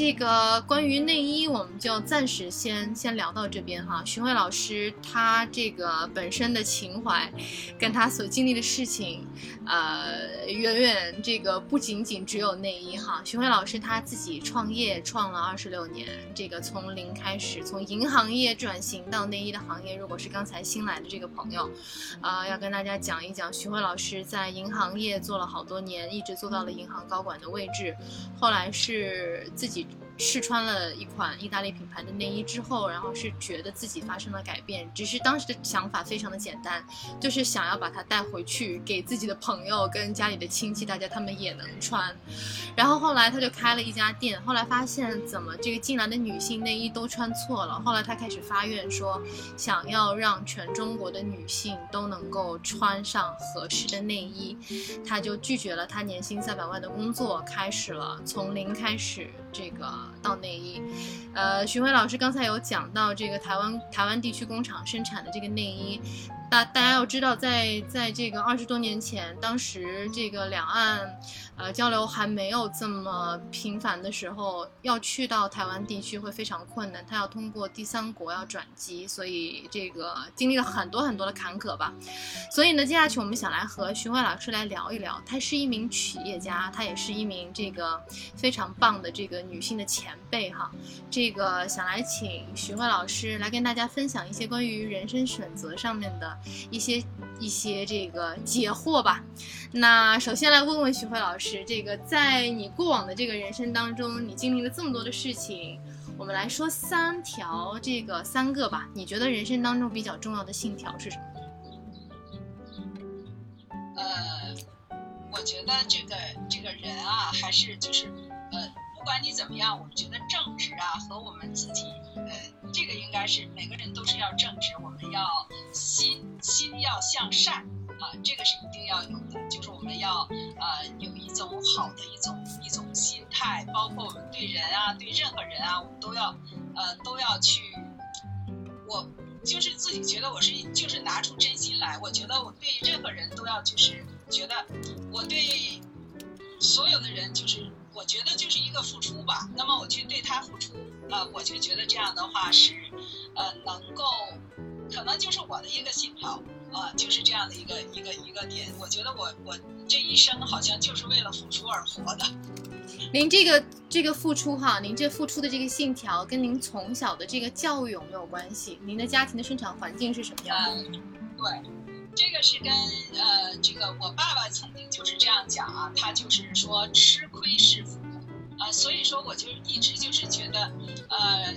这个关于内衣，我们就暂时先先聊到这边哈。徐慧老师他这个本身的情怀，跟他所经历的事情，呃，远远这个不仅仅只有内衣哈。徐慧老师他自己创业创了二十六年，这个从零开始，从银行业转型到内衣的行业。如果是刚才新来的这个朋友，啊，要跟大家讲一讲，徐慧老师在银行业做了好多年，一直做到了银行高管的位置，后来是自己。试穿了一款意大利品牌的内衣之后，然后是觉得自己发生了改变，只是当时的想法非常的简单，就是想要把它带回去给自己的朋友跟家里的亲戚，大家他们也能穿。然后后来他就开了一家店，后来发现怎么这个进来的女性内衣都穿错了，后来他开始发愿说，想要让全中国的女性都能够穿上合适的内衣，他就拒绝了他年薪三百万的工作，开始了从零开始这个。到内衣，呃，徐辉老师刚才有讲到这个台湾台湾地区工厂生产的这个内衣。大大家要知道，在在这个二十多年前，当时这个两岸，呃，交流还没有这么频繁的时候，要去到台湾地区会非常困难，他要通过第三国要转机，所以这个经历了很多很多的坎坷吧。所以呢，接下去我们想来和徐慧老师来聊一聊，她是一名企业家，她也是一名这个非常棒的这个女性的前辈哈。这个想来请徐慧老师来跟大家分享一些关于人生选择上面的。一些一些这个解惑吧。那首先来问问徐慧老师，这个在你过往的这个人生当中，你经历了这么多的事情，我们来说三条，这个三个吧。你觉得人生当中比较重要的信条是什么？呃，我觉得这个这个人啊，还是就是呃，不管你怎么样，我们觉得正直啊和我们自己呃。这个应该是每个人都是要正直，我们要心心要向善啊，这个是一定要有的。就是我们要呃有一种好的一种一种心态，包括我们对人啊，对任何人啊，我们都要呃都要去。我就是自己觉得我是就是拿出真心来，我觉得我对任何人都要就是觉得我对所有的人就是我觉得就是一个付出吧。那么我去对他付出。呃，我就觉得这样的话是，呃，能够，可能就是我的一个信条，啊，就是这样的一个一个一个点。我觉得我我这一生好像就是为了付出而活的。您这个这个付出哈，您这付出的这个信条跟您从小的这个教育有没有关系？您的家庭的生长环境是什么样的？对，这个是跟呃，这个我爸爸曾经就是这样讲啊，他就是说吃亏是福。啊，所以说我就一直就是觉得，呃，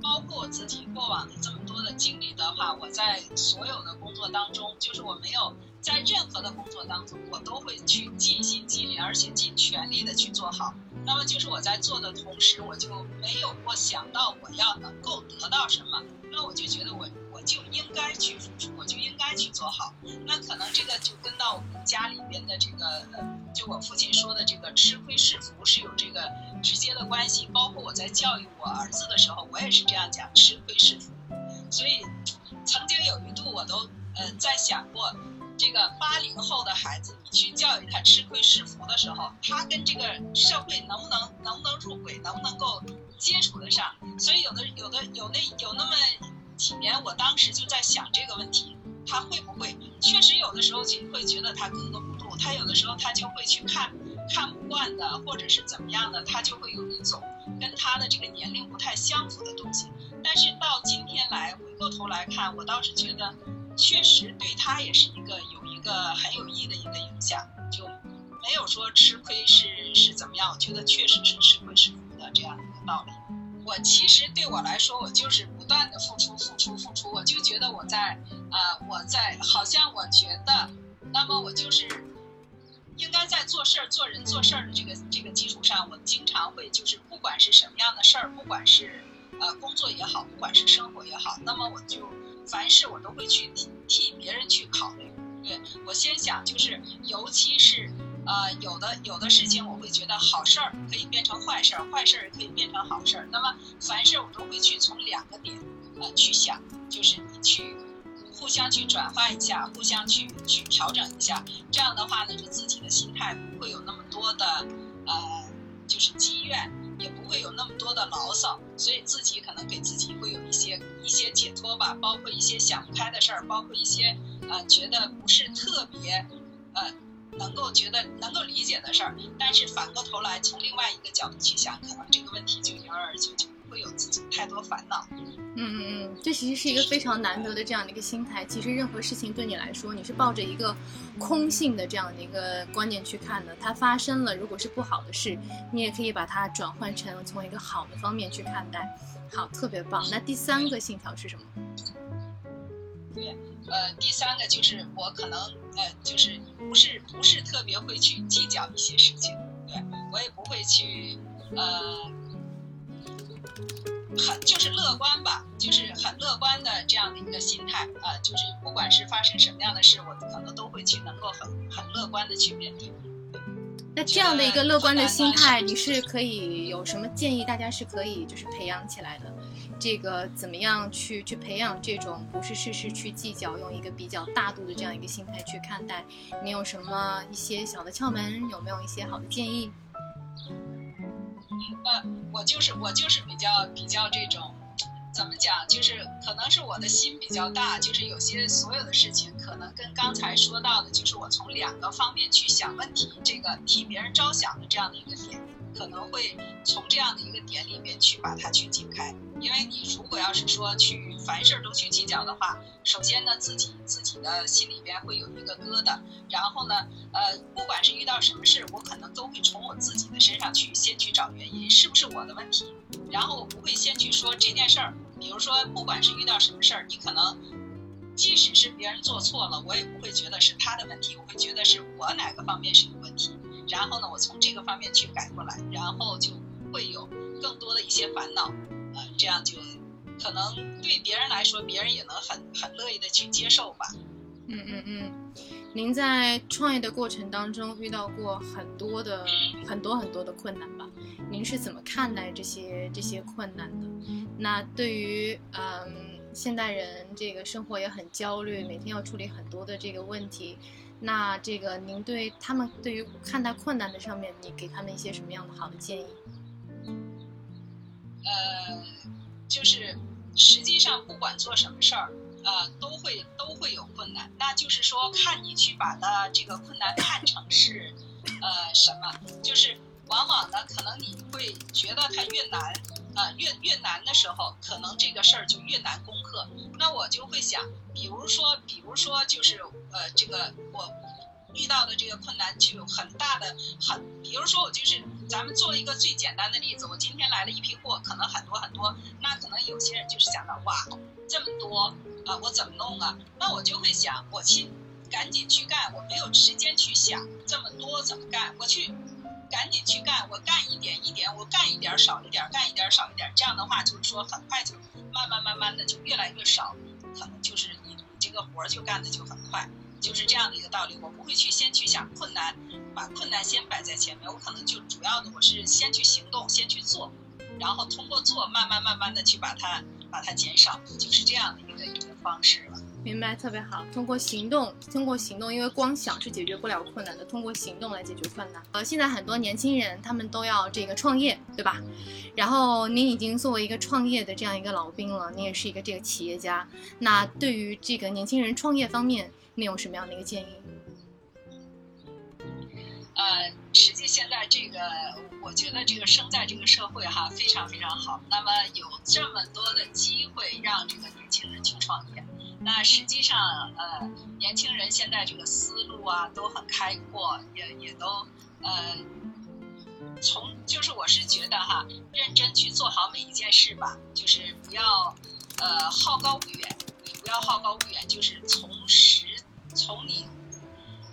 包括我自己过往的这么多的经历的话，我在所有的工作当中，就是我没有在任何的工作当中，我都会去尽心尽力，而且尽全力的去做好。那么就是我在做的同时，我就没有过想到我要能够得到什么，那我就觉得我。就应该去付出，我就应该去做好。那可能这个就跟到我们家里边的这个，就我父亲说的这个吃亏是福是有这个直接的关系。包括我在教育我儿子的时候，我也是这样讲，吃亏是福。所以曾经有一度我都呃在想过，这个八零后的孩子，你去教育他吃亏是福的时候，他跟这个社会能不能能不能入轨，能不能够接触得上？所以有的有的有那有那么。几年，我当时就在想这个问题，他会不会？确实有的时候就会觉得他格格不入，他有的时候他就会去看看不惯的，或者是怎么样的，他就会有一种跟他的这个年龄不太相符的东西。但是到今天来回过头来看，我倒是觉得，确实对他也是一个有一个很有益的一个影响，就没有说吃亏是是怎么样，我觉得确实是吃亏是福的这样的一个道理。我其实对我来说，我就是不断的付出、付出、付出。我就觉得我在，呃，我在，好像我觉得，那么我就是应该在做事儿、做人、做事儿的这个这个基础上，我经常会就是不管是什么样的事儿，不管是呃工作也好，不管是生活也好，那么我就凡事我都会去替替别人去考虑。对我先想就是，尤其是。呃，有的有的事情我会觉得好事儿可以变成坏事儿，坏事儿也可以变成好事儿。那么凡事我都会去从两个点呃去想，就是你去互相去转换一下，互相去去调整一下。这样的话呢，就自己的心态不会有那么多的呃，就是积怨。也不会有那么多的牢骚，所以自己可能给自己会有一些一些解脱吧，包括一些想不开的事儿，包括一些呃觉得不是特别呃能够觉得能够理解的事儿，但是反过头来从另外一个角度去想，可能这个问题就迎刃而解，就不会有自己太多烦恼。嗯嗯嗯，这其实是一个非常难得的这样的一个心态。其实任何事情对你来说，你是抱着一个空性的这样的一个观念去看的。它发生了，如果是不好的事，你也可以把它转换成从一个好的方面去看待。好，特别棒。那第三个信条是什么？对，呃，第三个就是我可能呃，就是不是不是特别会去计较一些事情，对我也不会去呃。很就是乐观吧，就是很乐观的这样的一个心态啊，就是不管是发生什么样的事，我可能都会去能够很很乐观的去面对。那这样的一个乐观的心态，你是可以有什么建议？大家是可以就是培养起来的。这个怎么样去去培养这种不是事事去计较，用一个比较大度的这样一个心态去看待？你有什么一些小的窍门？有没有一些好的建议？呃，我就是我就是比较比较这种，怎么讲？就是可能是我的心比较大，就是有些所有的事情，可能跟刚才说到的，就是我从两个方面去想问题，这个替别人着想的这样的一个点。可能会从这样的一个点里面去把它去解开，因为你如果要是说去凡事都去计较的话，首先呢自己自己的心里边会有一个疙瘩，然后呢，呃，不管是遇到什么事，我可能都会从我自己的身上去先去找原因，是不是我的问题？然后我不会先去说这件事儿，比如说不管是遇到什么事儿，你可能即使是别人做错了，我也不会觉得是他的问题，我会觉得是我哪个方面是有问题。然后呢，我从这个方面去改过来，然后就会有更多的一些烦恼，这样就可能对别人来说，别人也能很很乐意的去接受吧。嗯嗯嗯，您在创业的过程当中遇到过很多的很多很多的困难吧？您是怎么看待这些这些困难的？那对于嗯现代人这个生活也很焦虑，每天要处理很多的这个问题。那这个，您对他们对于看待困难的上面，你给他们一些什么样的好的建议？呃，就是实际上不管做什么事儿，呃，都会都会有困难。那就是说，看你去把它这个困难看成是呃什么，就是往往呢，可能你会觉得它越难。呃，越越难的时候，可能这个事儿就越难攻克。那我就会想，比如说，比如说，就是呃，这个我遇到的这个困难就有很大的很，比如说我就是咱们做一个最简单的例子，我今天来了一批货，可能很多很多，那可能有些人就是想到哇，这么多啊，我怎么弄啊？那我就会想，我去赶紧去干，我没有时间去想这么多怎么干，我去。赶紧去干，我干一点一点，我干一点少一点，干一点少一点，这样的话就是说很快就慢慢慢慢的就越来越少，可能就是你你这个活儿就干的就很快，就是这样的一个道理。我不会去先去想困难，把困难先摆在前面，我可能就主要的我是先去行动，先去做，然后通过做慢慢慢慢的去把它把它减少，就是这样的一个一个方式了。明白，特别好。通过行动，通过行动，因为光想是解决不了困难的，通过行动来解决困难。呃，现在很多年轻人他们都要这个创业，对吧？然后您已经作为一个创业的这样一个老兵了，您也是一个这个企业家。那对于这个年轻人创业方面，你有什么样的一个建议？呃，实际现在这个，我觉得这个生在这个社会哈，非常非常好。那么有这么多的机会让这个年轻人去创业。那实际上，呃，年轻人现在这个思路啊都很开阔，也也都，呃，从就是我是觉得哈，认真去做好每一件事吧，就是不要，呃，好高骛远，你不要好高骛远，就是从实从你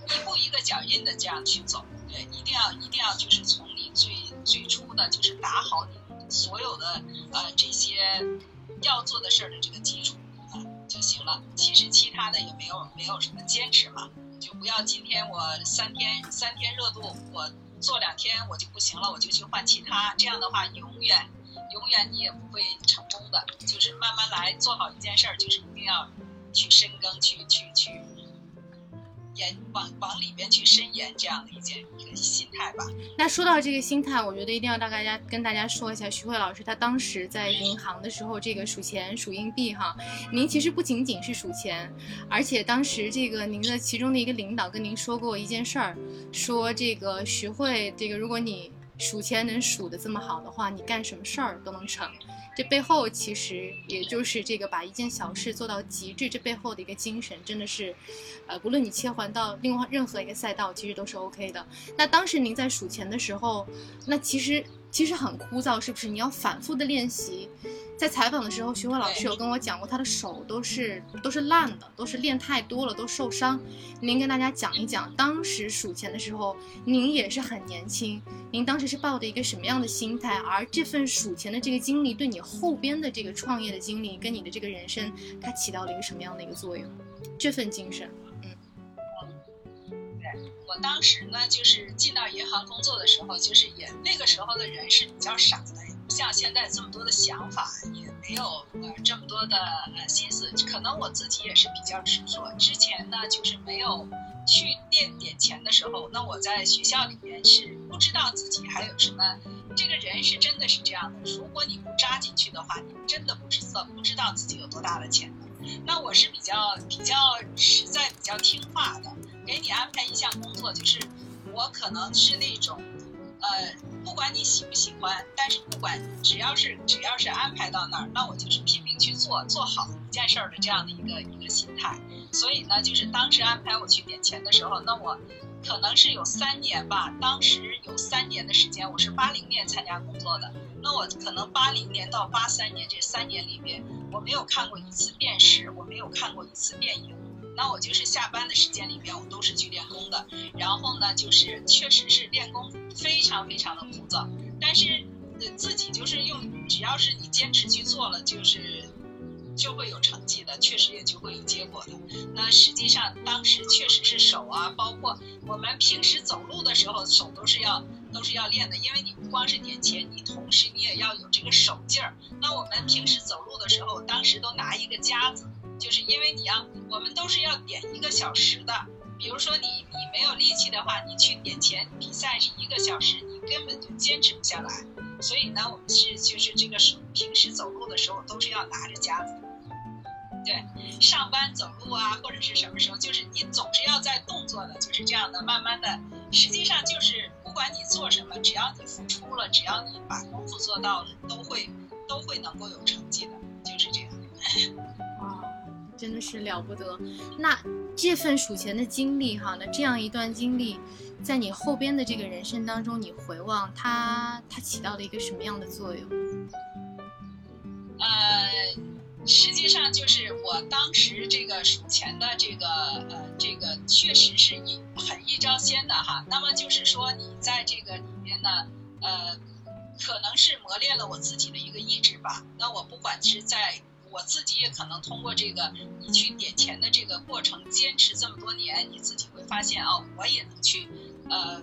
一步一个脚印的这样去走，对，一定要一定要就是从你最最初的就是打好你所有的呃这些要做的事儿的这个基础。就行了。其实其他的也没有没有什么坚持嘛，就不要今天我三天三天热度，我做两天我就不行了，我就去换其他。这样的话，永远永远你也不会成功的。就是慢慢来，做好一件事儿，就是一定要去深耕，去去去。延往往里边去伸延这样的一件一个心态吧。那说到这个心态，我觉得一定要大家跟大家说一下，徐慧老师他当时在银行的时候，这个数钱数硬币哈，您其实不仅仅是数钱，而且当时这个您的其中的一个领导跟您说过一件事儿，说这个徐慧这个如果你数钱能数的这么好的话，你干什么事儿都能成。这背后其实也就是这个把一件小事做到极致，这背后的一个精神真的是，呃，不论你切换到另外任何一个赛道，其实都是 OK 的。那当时您在数钱的时候，那其实其实很枯燥，是不是？你要反复的练习。在采访的时候，徐慧老师有跟我讲过，他的手都是都是烂的，都是练太多了，都受伤。您跟大家讲一讲，当时数钱的时候，您也是很年轻，您当时是抱着一个什么样的心态？而这份数钱的这个经历，对你后边的这个创业的经历，跟你的这个人生，它起到了一个什么样的一个作用？这份精神，我当时呢，就是进到银行工作的时候，就是也那个时候的人是比较傻的。像现在这么多的想法，也没有呃这么多的心思，可能我自己也是比较执着。之前呢，就是没有去垫点钱的时候，那我在学校里面是不知道自己还有什么。这个人是真的是这样的，如果你不扎进去的话，你真的不知道不知道自己有多大的潜能。那我是比较比较实在、比较听话的，给你安排一项工作，就是我可能是那种。呃，不管你喜不喜欢，但是不管只要是只要是安排到那儿，那我就是拼命去做，做好一件事儿的这样的一个一个心态。所以呢，就是当时安排我去点钱的时候，那我可能是有三年吧，当时有三年的时间，我是八零年参加工作的，那我可能八零年到八三年这三年里面，我没有看过一次电视，我没有看过一次电影。那我就是下班的时间里面，我都是去练功的。然后呢，就是确实是练功非常非常的枯燥，但是自己就是用，只要是你坚持去做了，就是就会有成绩的，确实也就会有结果的。那实际上当时确实是手啊，包括我们平时走路的时候，手都是要都是要练的，因为你不光是点钱，你同时你也要有这个手劲儿。那我们平时走路的时候，当时都拿一个夹子。就是因为你要，我们都是要点一个小时的。比如说你你没有力气的话，你去点钱比赛是一个小时，你根本就坚持不下来。所以呢，我们是就是这个手平时走路的时候都是要拿着夹子。对，上班走路啊，或者是什么时候，就是你总是要在动作的，就是这样的，慢慢的。实际上就是不管你做什么，只要你付出了，只要你把功夫做到了，都会都会能够有成绩的，就是这样。真的是了不得，那这份数钱的经历哈，那这样一段经历，在你后边的这个人生当中，你回望它，它起到了一个什么样的作用？呃，实际上就是我当时这个数钱的这个呃，这个确实是一很一招鲜的哈。那么就是说，你在这个里面呢，呃，可能是磨练了我自己的一个意志吧。那我不管是在我自己也可能通过这个你去点钱的这个过程，坚持这么多年，你自己会发现哦，我也能去，呃，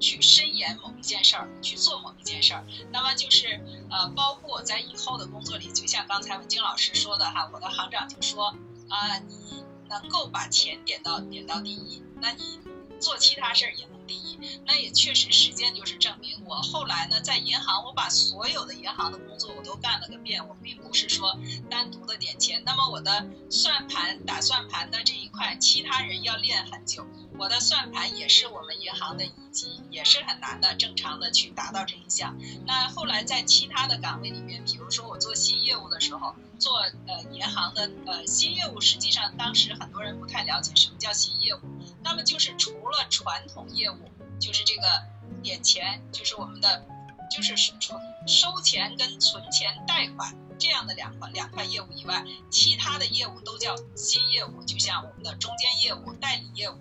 去深研某一件事儿，去做某一件事儿。那么就是呃，包括在以后的工作里，就像刚才文晶老师说的哈，我的行长就说啊，你能够把钱点到点到第一，那你做其他事儿也能。第一，那也确实，时间就是证明。我后来呢，在银行，我把所有的银行的工作我都干了个遍。我并不是说单独的点钱。那么我的算盘、打算盘的这一块，其他人要练很久。我的算盘也是我们银行的一级，也是很难的，正常的去达到这一项。那后来在其他的岗位里面，比如说我做新业务的时候，做呃银行的呃新业务，实际上当时很多人不太了解什么叫新业务。那么就是除了传统业务，就是这个点钱，就是我们的，就是存收钱跟存钱贷款这样的两块两块业务以外，其他的业务都叫新业务，就像我们的中间业务、代理业务。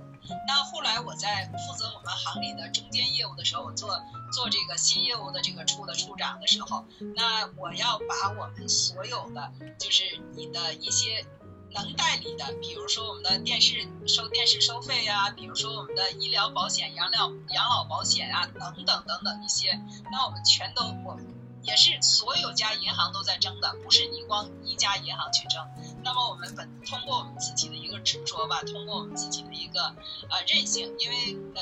那后来我在负责我们行里的中间业务的时候，做做这个新业务的这个处的处长的时候，那我要把我们所有的，就是你的一些。能代理的，比如说我们的电视收电视收费啊，比如说我们的医疗保险、养老养老保险啊，等等等等一些，那我们全都我也是所有家银行都在争的，不是你光一家银行去争。那么我们本通过我们自己的一个执着吧，通过我们自己的一个呃韧性，因为呃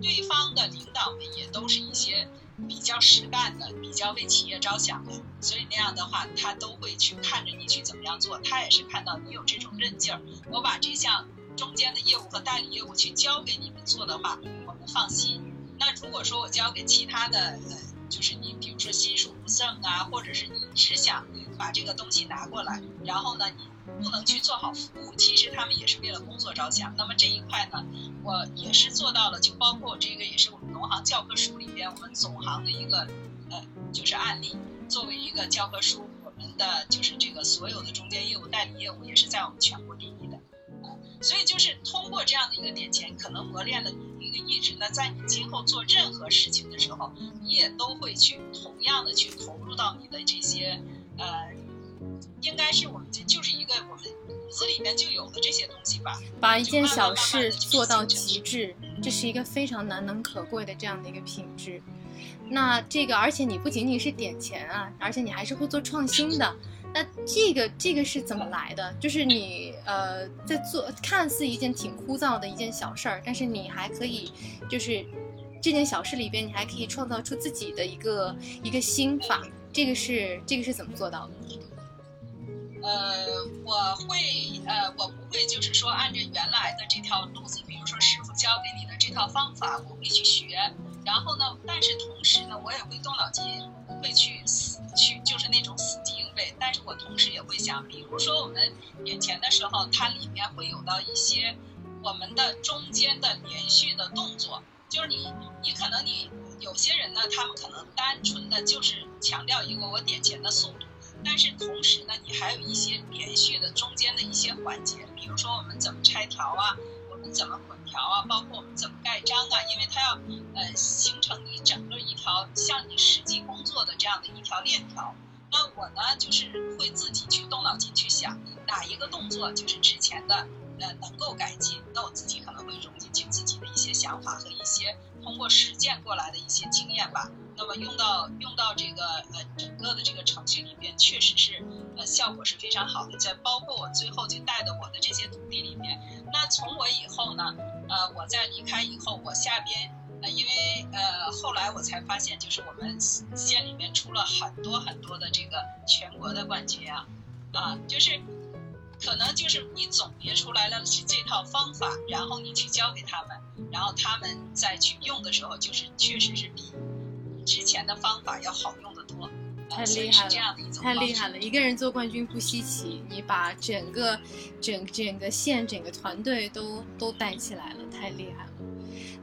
对方的领导们也都是一些比较实干的，比较为企业着想的，所以那样的话他都会去看着你去怎么样做，他也是看到你有这种韧劲儿，我把这项中间的业务和代理业务去交给你们做的话，我们放心。那如果说我交给其他的呃。就是你，比如说心术不正啊，或者是你只想把这个东西拿过来，然后呢，你不能去做好服务。其实他们也是为了工作着想。那么这一块呢，我也是做到了。就包括这个，也是我们农行教科书里边我们总行的一个呃，就是案例，作为一个教科书，我们的就是这个所有的中间业务、代理业务也是在我们全国第一。所以就是通过这样的一个点钱，可能磨练了你的一个意志。那在你今后做任何事情的时候，你也都会去同样的去投入到你的这些，呃，应该是我们这就是一个我们骨子里面就有的这些东西吧。把一件小事做到极致，这是一个非常难能可贵的这样的一个品质。那这个，而且你不仅仅是点钱啊，而且你还是会做创新的。那这个这个是怎么来的？就是你呃在做看似一件挺枯燥的一件小事儿，但是你还可以，就是这件小事里边你还可以创造出自己的一个一个心法。这个是这个是怎么做到的？呃，我会呃我不会就是说按照原来的这条路子，比如说师傅教给你的这套方法，我会去学。然后呢，但是同时呢，我也会动脑筋，不会去死去就是那种死记硬。背，但是我同时也会想，比如说我们眼前的时候，它里面会有到一些我们的中间的连续的动作，就是你，你可能你有些人呢，他们可能单纯的就是强调一个我点钱的速度，但是同时呢，你还有一些连续的中间的一些环节，比如说我们怎么拆条啊，怎么混条啊，包括我们怎么盖章啊，因为它要呃形成你整个一条像你实际工作的这样的一条链条。那我呢，就是会自己去动脑筋去想哪一个动作就是之前的呃能够改进，那我自己可能会融进去自己的一些想法和一些通过实践过来的一些经验吧。那么用到用到这个呃整个的这个程序里边，确实是呃效果是非常好的。在包括我最后就带的我的这些徒弟里面，那从我以后呢，呃我在离开以后，我下边呃。因为呃，后来我才发现，就是我们县里面出了很多很多的这个全国的冠军啊，啊，就是可能就是你总结出来了这套方法，然后你去教给他们，然后他们再去用的时候，就是确实是比之前的方法要好用的多。太厉害了，太厉害了！一个人做冠军不稀奇，你把整个整整个县整个团队都都带起来了，太厉害了。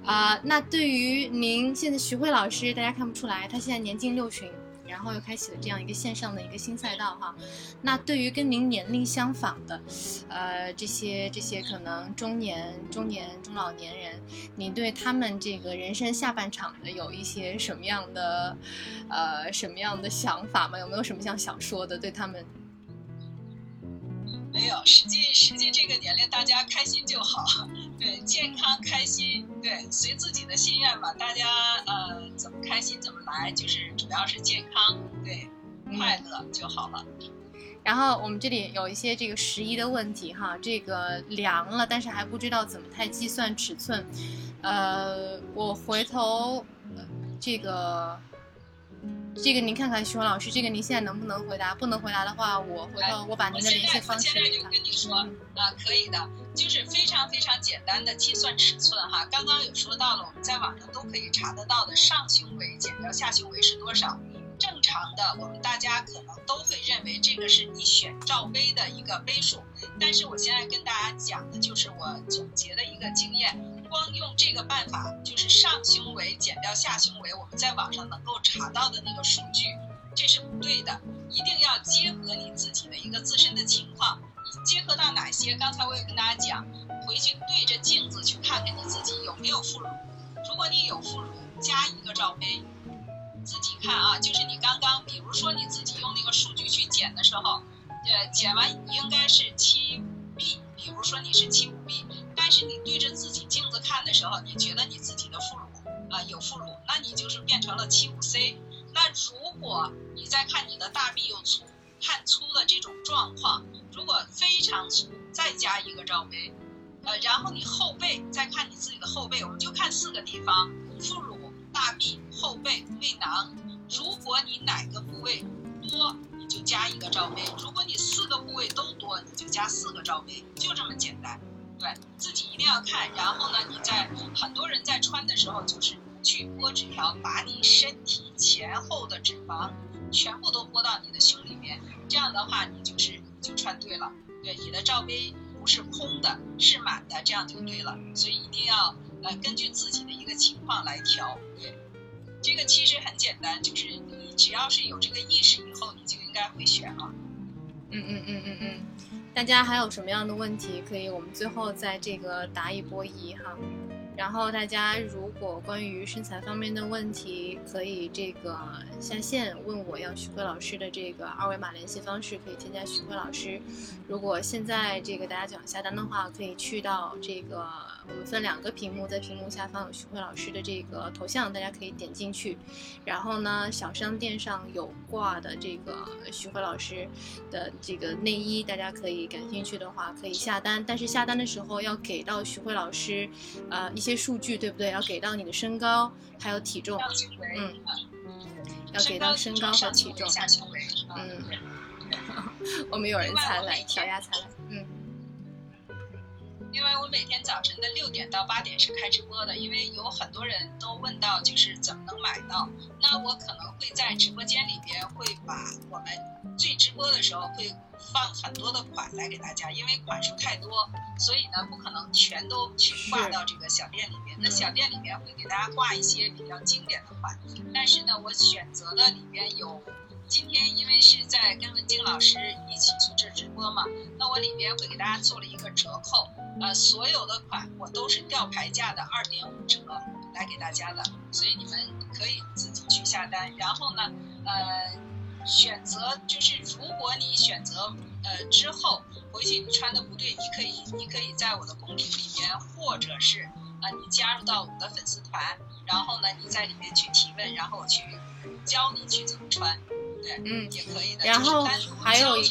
啊，那对于您现在徐慧老师，大家看不出来，她现在年近六旬，然后又开启了这样一个线上的一个新赛道哈。那对于跟您年龄相仿的，呃，这些这些可能中年、中年、中老年人，你对他们这个人生下半场的有一些什么样的，呃，什么样的想法吗？有没有什么想想说的？对他们？没有，实际实际这个年龄大家开心就好，对，健康开心，对，随自己的心愿吧，大家呃怎么开心怎么来，就是主要是健康，对，快乐就好了。然后我们这里有一些这个十一的问题哈，这个量了，但是还不知道怎么太计算尺寸，呃，我回头这个。这个您看看，徐红老师，这个您现在能不能回答？不能回答的话，我回头我把您的联系方式。我现在就跟你说啊，可以的，就是非常非常简单的计算尺寸哈。刚刚有说到了，我们在网上都可以查得到的，上胸围减掉下胸围是多少？正常的，我们大家可能都会认为这个是你选罩杯的一个杯数，但是我现在跟大家讲的就是我总结的一个经验。光用这个办法，就是上胸围减掉下胸围，我们在网上能够查到的那个数据，这是不对的。一定要结合你自己的一个自身的情况，你结合到哪些？刚才我也跟大家讲，回去对着镜子去看看你自己有没有副乳。如果你有副乳，加一个罩杯，自己看啊，就是你刚刚，比如说你自己用那个数据去减的时候，呃，减完应该是七 B，比如说你是七五 B。是你对着自己镜子看的时候，你觉得你自己的副乳啊有副乳，那你就是变成了七五 C。那如果你再看你的大臂又粗，看粗的这种状况，如果非常粗，再加一个罩杯，呃，然后你后背再看你自己的后背，我们就看四个地方：副乳、大臂、后背、胃囊。如果你哪个部位多，你就加一个罩杯；如果你四个部位都多，你就加四个罩杯，就这么简单。对自己一定要看，然后呢，你在很多人在穿的时候，就是去拨纸条，把你身体前后的脂肪全部都拨到你的胸里面，这样的话，你就是就穿对了。对，你的罩杯不是空的，是满的，这样就对了。所以一定要呃根据自己的一个情况来调。对，这个其实很简单，就是你只要是有这个意识以后，你就应该会选了。嗯嗯嗯嗯嗯。大家还有什么样的问题，可以我们最后在这个答一波疑哈。然后大家如果关于身材方面的问题，可以这个下线问我要徐慧老师的这个二维码联系方式，可以添加徐慧老师。如果现在这个大家想下单的话，可以去到这个我们分两个屏幕，在屏幕下方有徐慧老师的这个头像，大家可以点进去。然后呢，小商店上有挂的这个徐慧老师的这个内衣，大家可以感兴趣的话可以下单，但是下单的时候要给到徐慧老师，呃一些。数据对不对？要给到你的身高还有体重，嗯，要给到身高和体重，嗯，我们有人才来，小丫才来，嗯。因为我每天早晨的六点到八点是开直播的，因为有很多人都问到，就是怎么能买到？那我可能会在直播间里边会把我们最直播的时候会放很多的款来给大家，因为款数太多，所以呢不可能全都去挂到这个小店里面。那小店里面会给大家挂一些比较经典的款，但是呢我选择的里边有。今天因为是在跟文静老师一起去这直播嘛，那我里边会给大家做了一个折扣，呃，所有的款我都是吊牌价的二点五折来给大家的，所以你们可以自己去下单。然后呢，呃，选择就是如果你选择呃之后回去你穿的不对，你可以你可以在我的公屏里面，或者是呃你加入到我们的粉丝团，然后呢你在里面去提问，然后我去教你去怎么穿。嗯，也可以的。然后还有一，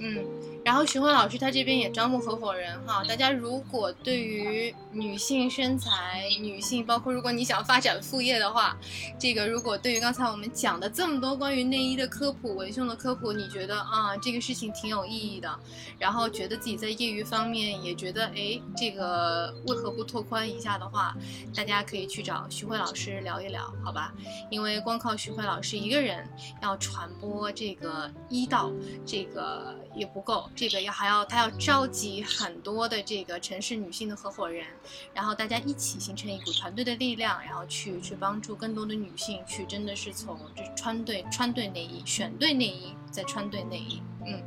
嗯。然后徐慧老师他这边也招募合伙人哈，大家如果对于女性身材、女性包括如果你想发展副业的话，这个如果对于刚才我们讲的这么多关于内衣的科普、文胸的科普，你觉得啊这个事情挺有意义的，然后觉得自己在业余方面也觉得哎这个为何不拓宽一下的话，大家可以去找徐慧老师聊一聊，好吧？因为光靠徐慧老师一个人要传播这个医道，这个也不够。这个要还要他要召集很多的这个城市女性的合伙人，然后大家一起形成一股团队的力量，然后去去帮助更多的女性去真的是从这穿对穿对内衣，选对内衣，再穿对内衣。嗯，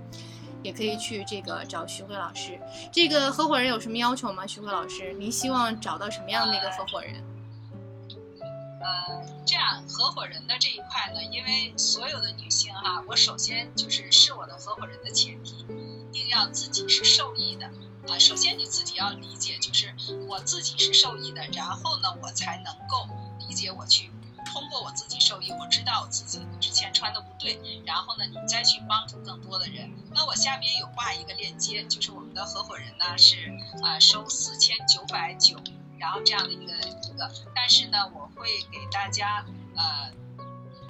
也可以去这个找徐慧老师。这个合伙人有什么要求吗？徐慧老师，您希望找到什么样的一个合伙人？呃，这样合伙人的这一块呢，因为所有的女性哈，我首先就是是我的合伙人的前提，一定要自己是受益的啊。首先你自己要理解，就是我自己是受益的，然后呢，我才能够理解我去通过我自己受益，我知道我自己之前穿的不对，然后呢，你再去帮助更多的人。那我下面有挂一个链接，就是我们的合伙人呢是啊收四千九百九。然后这样的一个一个，但是呢，我会给大家呃，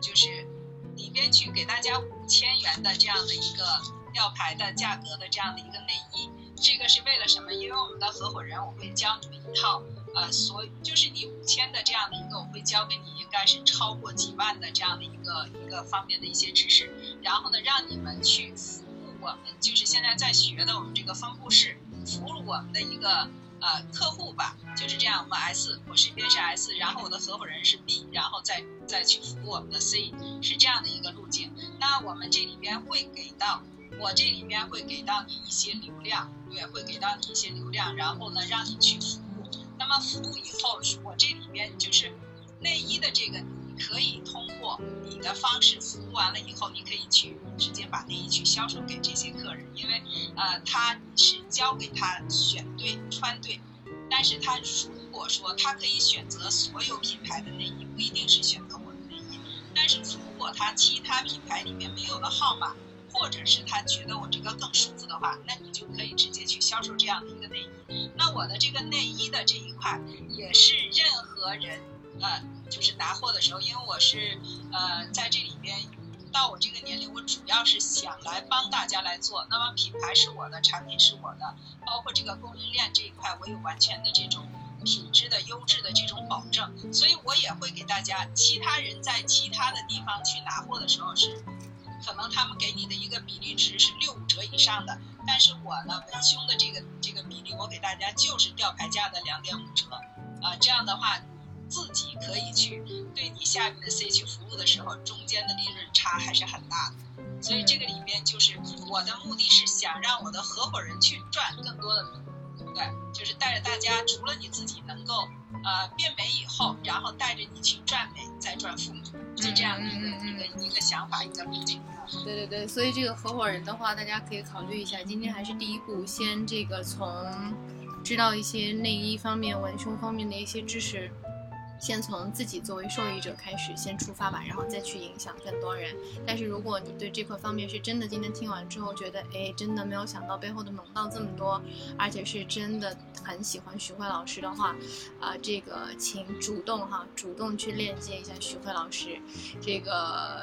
就是里边去给大家五千元的这样的一个吊牌的价格的这样的一个内衣，这个是为了什么？因为我们的合伙人我会教你们一套呃，所就是你五千的这样的一个，我会教给你应该是超过几万的这样的一个一个方面的一些知识，然后呢，让你们去服务我们，就是现在在学的我们这个分布式服务我们的一个。呃，客户吧，就是这样。我们 S，我身边是 S，然后我的合伙人是 B，然后再再去服务我们的 C，是这样的一个路径。那我们这里边会给到，我这里边会给到你一些流量，对，会给到你一些流量，然后呢，让你去服务。那么服务以后，我这里边就是内衣的这个。你可以通过你的方式服务完了以后，你可以去直接把内衣去销售给这些客人，因为呃，他是教给他选对穿对，但是他如果说他可以选择所有品牌的内衣，不一定是选择我的内衣，但是如果他其他品牌里面没有的号码，或者是他觉得我这个更舒服的话，那你就可以直接去销售这样的一个内衣。那我的这个内衣的这一块也是任何人呃，就是拿货的时候，因为我是呃在这里边。到我这个年龄，我主要是想来帮大家来做。那么品牌是我的，产品是我的，包括这个供应链这一块，我有完全的这种品质的优质的这种保证。所以我也会给大家，其他人在其他的地方去拿货的时候是，可能他们给你的一个比例值是六五折以上的，但是我呢，文胸的这个这个比例，我给大家就是吊牌价的两点五折，啊，这样的话。自己可以去对你下面的 C 去服务的时候，中间的利润差还是很大的。所以这个里面就是我的目的是想让我的合伙人去赚更多的，对，就是带着大家，除了你自己能够呃变美以后，然后带着你去赚美，再赚富，就这样一个一个一个想法一个路径。对对对，所以这个合伙人的话，大家可以考虑一下。今天还是第一步，先这个从知道一些内衣方面、文胸方面的一些知识。先从自己作为受益者开始，先出发吧，然后再去影响更多人。但是如果你对这块方面是真的，今天听完之后觉得，哎，真的没有想到背后的门道这么多，而且是真的很喜欢徐慧老师的话，啊，这个请主动哈，主动去链接一下徐慧老师。这个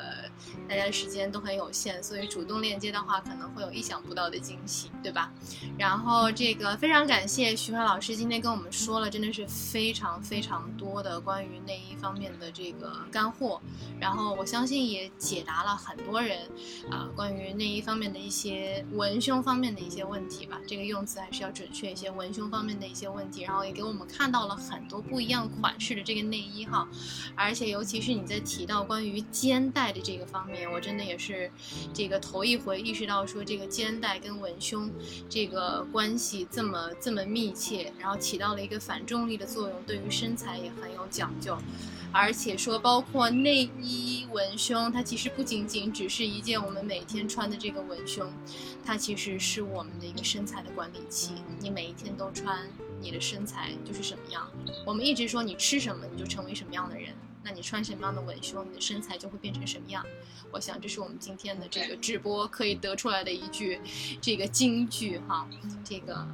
大家的时间都很有限，所以主动链接的话，可能会有意想不到的惊喜，对吧？然后这个非常感谢徐慧老师今天跟我们说了，真的是非常非常多的。关于内衣方面的这个干货，然后我相信也解答了很多人啊关于内衣方面的一些文胸方面的一些问题吧。这个用词还是要准确一些，文胸方面的一些问题，然后也给我们看到了很多不一样款式的这个内衣哈。而且尤其是你在提到关于肩带的这个方面，我真的也是这个头一回意识到说这个肩带跟文胸这个关系这么这么密切，然后起到了一个反重力的作用，对于身材也很有。讲究，而且说包括内衣文胸，它其实不仅仅只是一件我们每天穿的这个文胸，它其实是我们的一个身材的管理器。你每一天都穿，你的身材就是什么样。我们一直说你吃什么你就成为什么样的人，那你穿什么样的文胸，你的身材就会变成什么样。我想这是我们今天的这个直播可以得出来的一句这个金句哈，这个。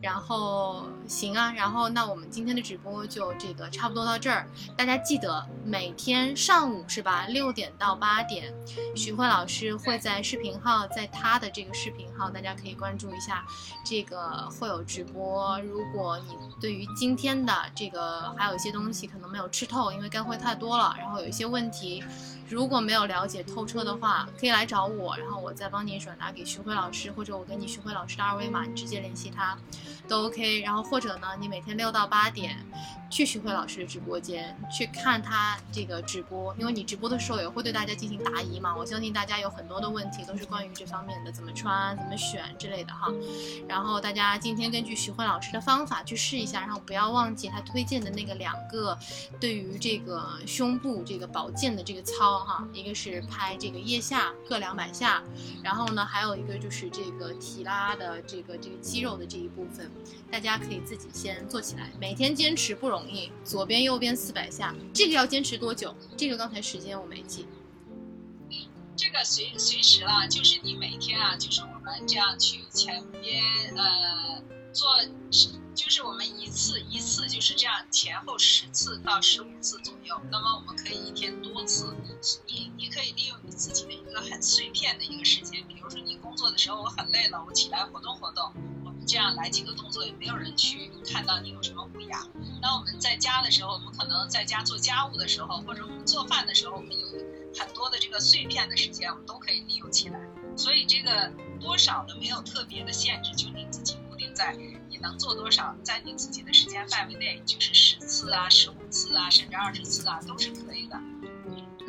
然后行啊，然后那我们今天的直播就这个差不多到这儿。大家记得每天上午是吧，六点到八点，徐慧老师会在视频号，在他的这个视频号，大家可以关注一下，这个会有直播。如果你对于今天的这个还有一些东西可能没有吃透，因为干货太多了，然后有一些问题。如果没有了解透彻的话，可以来找我，然后我再帮你转达给徐辉老师，或者我给你徐辉老师的二维码，你直接联系他，都 OK。然后或者呢，你每天六到八点。去徐慧老师的直播间去看他这个直播，因为你直播的时候也会对大家进行答疑嘛。我相信大家有很多的问题都是关于这方面的，怎么穿、怎么选之类的哈。然后大家今天根据徐慧老师的方法去试一下，然后不要忘记他推荐的那个两个对于这个胸部这个保健的这个操哈，一个是拍这个腋下各两百下，然后呢还有一个就是这个提拉的这个这个肌肉的这一部分，大家可以自己先做起来，每天坚持不容。易，左边右边四百下，这个要坚持多久？这个刚才时间我没记。这个随随时了，就是你每天啊，就是我们这样去前边呃做，就是我们一次一次就是这样前后十次到十五次左右。那么我们可以一天多次，你你可以利用你自己的一个很碎片的一个时间，比如说你工作的时候我很累了，我起来活动活动。这样来几个动作，也没有人去看到你有什么不雅。那我们在家的时候，我们可能在家做家务的时候，或者我们做饭的时候，我们有很多的这个碎片的时间，我们都可以利用起来。所以这个多少的没有特别的限制，就你自己固定在你能做多少，在你自己的时间范围内，就是十次啊、十五次啊，甚至二十次啊，都是可以的。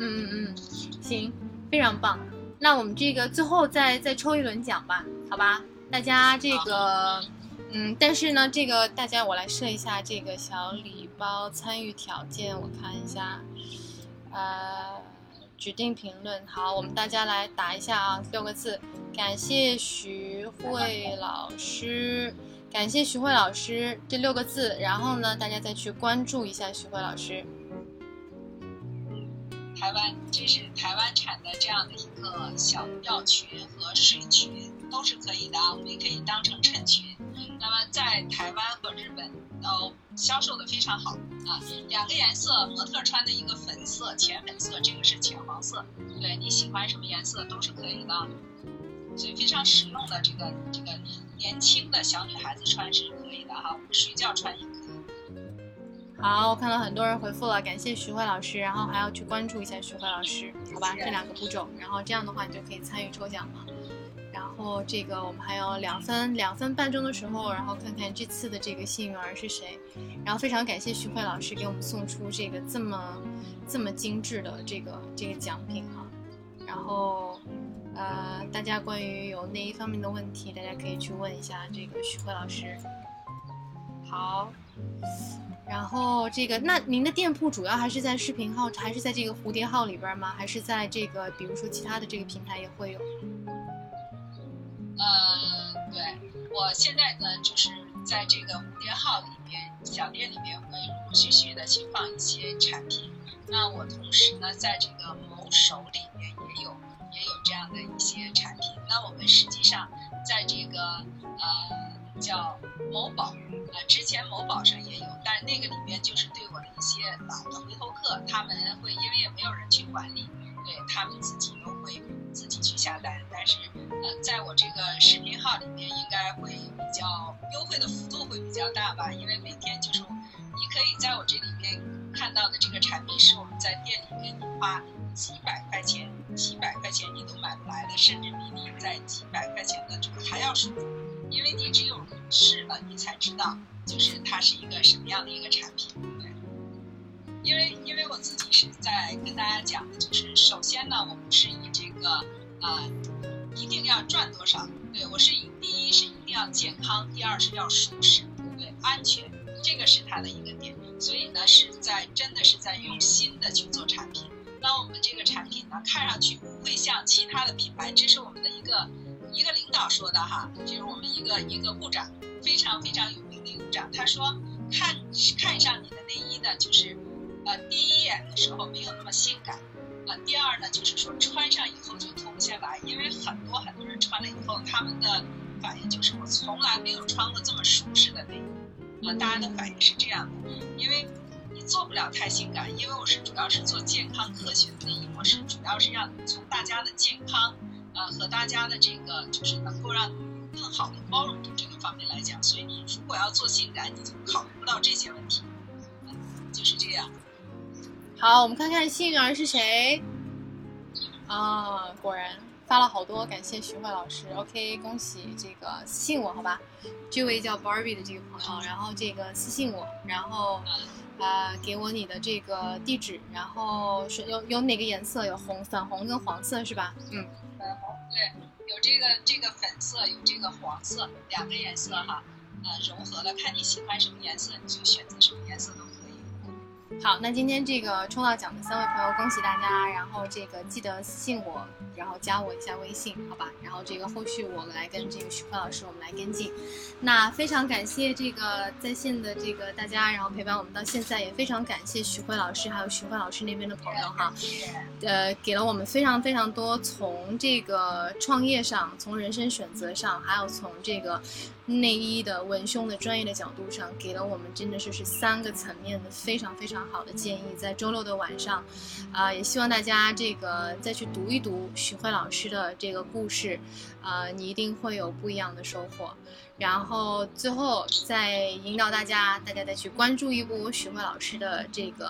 嗯嗯嗯，行，非常棒。那我们这个最后再再抽一轮奖吧，好吧？大家这个，嗯，但是呢，这个大家我来设一下这个小礼包参与条件，我看一下，呃，指定评论，好，我们大家来打一下啊，六个字，感谢徐慧老师，感谢徐慧老师这六个字，然后呢，大家再去关注一下徐慧老师。台湾这是台湾产的这样的一个小吊裙和水裙都是可以的，我们也可以当成衬裙。那么在台湾和日本都销售的非常好啊。两个颜色，模特穿的一个粉色、浅粉色，这个是浅黄色。对你喜欢什么颜色都是可以的，所以非常实用的这个这个年轻的小女孩子穿是可以的哈，我们睡觉穿也可以。好，我看到很多人回复了，感谢徐慧老师，然后还要去关注一下徐慧老师，好吧？这两个步骤，然后这样的话你就可以参与抽奖了。然后这个我们还有两分两分半钟的时候，然后看看这次的这个幸运儿是谁。然后非常感谢徐慧老师给我们送出这个这么这么精致的这个这个奖品哈。然后呃，大家关于有哪一方面的问题，大家可以去问一下这个徐慧老师。好。然后这个，那您的店铺主要还是在视频号，还是在这个蝴蝶号里边吗？还是在这个，比如说其他的这个平台也会有？呃，对，我现在呢，就是在这个蝴蝶号里面，小店里面会陆陆续续的去放一些产品。那我同时呢，在这个某手里面也有也有这样的一些产品。那我们实际上在这个呃叫某宝。呃，之前某宝上也有，但那个里面就是对我的一些老的回头客，他们会因为也没有人去管理，对他们自己都会自己去下单。但是，呃，在我这个视频号里面，应该会比较优惠的幅度会比较大吧？因为每天就是你可以在我这里面看到的这个产品，是我们在店里面你花几百块钱、几百块钱你都买不来的，甚至比你在几百块钱的这个还要舒服。因为你只有试了，你才知道，就是它是一个什么样的一个产品。对，因为因为我自己是在跟大家讲的，就是首先呢，我不是以这个呃一定要赚多少，对我是以第一是一定要健康，第二是要舒适，对安全，这个是它的一个点。所以呢，是在真的是在用心的去做产品。那我们这个产品呢，看上去不会像其他的品牌，这是我们的一个。一个领导说的哈，就是我们一个一个部长，非常非常有名的一个部长，他说看看上你的内衣呢，就是呃第一眼的时候没有那么性感，啊第二呢就是说穿上以后就脱不下来，因为很多很多人穿了以后，他们的反应就是我从来没有穿过这么舒适的内衣，啊大家的反应是这样的，因为你做不了太性感，因为我是主要是做健康科学的内衣，我是主要是让从大家的健康。呃，和大家的这个就是能够让更好的包容度这个方面来讲，所以你如果要做性感，你就考虑不到这些问题，就是这样。好，我们看看幸运儿是谁啊？果然发了好多，感谢徐慧老师。OK，恭喜这个私信我好吧？这位叫 Barbie 的这个朋友，然后这个私信我，然后。呃，给我你的这个地址，然后是有有哪个颜色？有红、粉红跟黄色是吧？嗯，粉红对，有这个这个粉色，有这个黄色，两个颜色哈，呃，融合了，看你喜欢什么颜色，你就选择什么颜色都可以。好，那今天这个抽到奖的三位朋友，恭喜大家，然后这个记得私信我。然后加我一下微信，好吧？然后这个后续我来跟这个徐辉老师我们来跟进。那非常感谢这个在线的这个大家，然后陪伴我们到现在，也非常感谢徐辉老师还有徐辉老师那边的朋友哈，呃，给了我们非常非常多从这个创业上、从人生选择上，还有从这个内衣的文胸的专业的角度上，给了我们真的是是三个层面的非常非常好的建议。在周六的晚上，啊，也希望大家这个再去读一读。徐慧老师的这个故事，啊，你一定会有不一样的收获。然后最后再引导大家，大家再去关注一部徐慧老师的这个，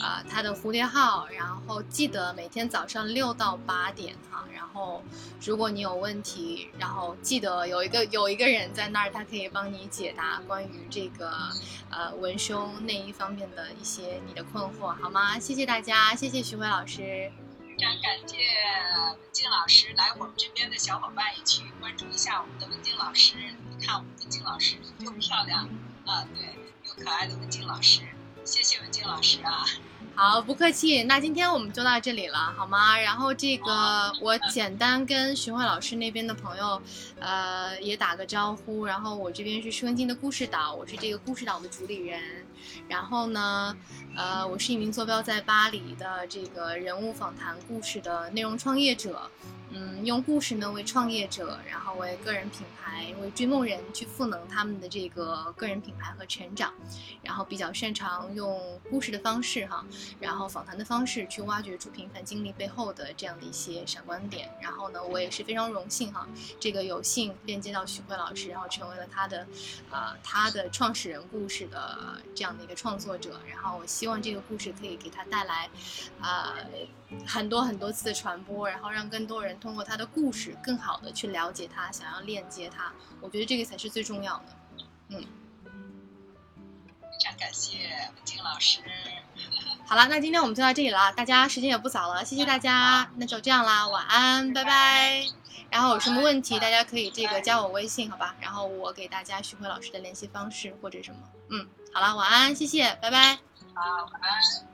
呃，他的蝴蝶号。然后记得每天早上六到八点哈。然后如果你有问题，然后记得有一个有一个人在那儿，他可以帮你解答关于这个呃文胸内衣方面的一些你的困惑，好吗？谢谢大家，谢谢徐慧老师。非常感谢文静老师来我们这边的小伙伴也去关注一下我们的文静老师。你看我们文静老师又漂亮啊，对，又可爱的文静老师，谢谢文静老师啊。好，不客气。那今天我们就到这里了，好吗？然后这个我简单跟徐慧老师那边的朋友，呃，也打个招呼。然后我这边是施文静的故事岛，我是这个故事岛的主理人。然后呢，呃，我是一名坐标在巴黎的这个人物访谈故事的内容创业者。嗯，用故事呢为创业者，然后为个人品牌、为追梦人去赋能他们的这个个人品牌和成长，然后比较擅长用故事的方式哈，然后访谈的方式去挖掘出平凡经历背后的这样的一些闪光点。然后呢，我也是非常荣幸哈，这个有幸链接到徐慧老师，然后成为了他的，呃，他的创始人故事的这样的一个创作者。然后我希望这个故事可以给他带来，啊，很多很多次的传播，然后让更多人。通过他的故事，更好的去了解他，想要链接他，我觉得这个才是最重要的。嗯，非常感谢金老师。好了，那今天我们就到这里了，大家时间也不早了，谢谢大家，那就这样啦，晚安，拜拜。然后有什么问题，大家可以这个加我微信，好吧？然后我给大家徐辉老师的联系方式或者什么。嗯，好了，晚安，谢谢，拜拜。好，晚安。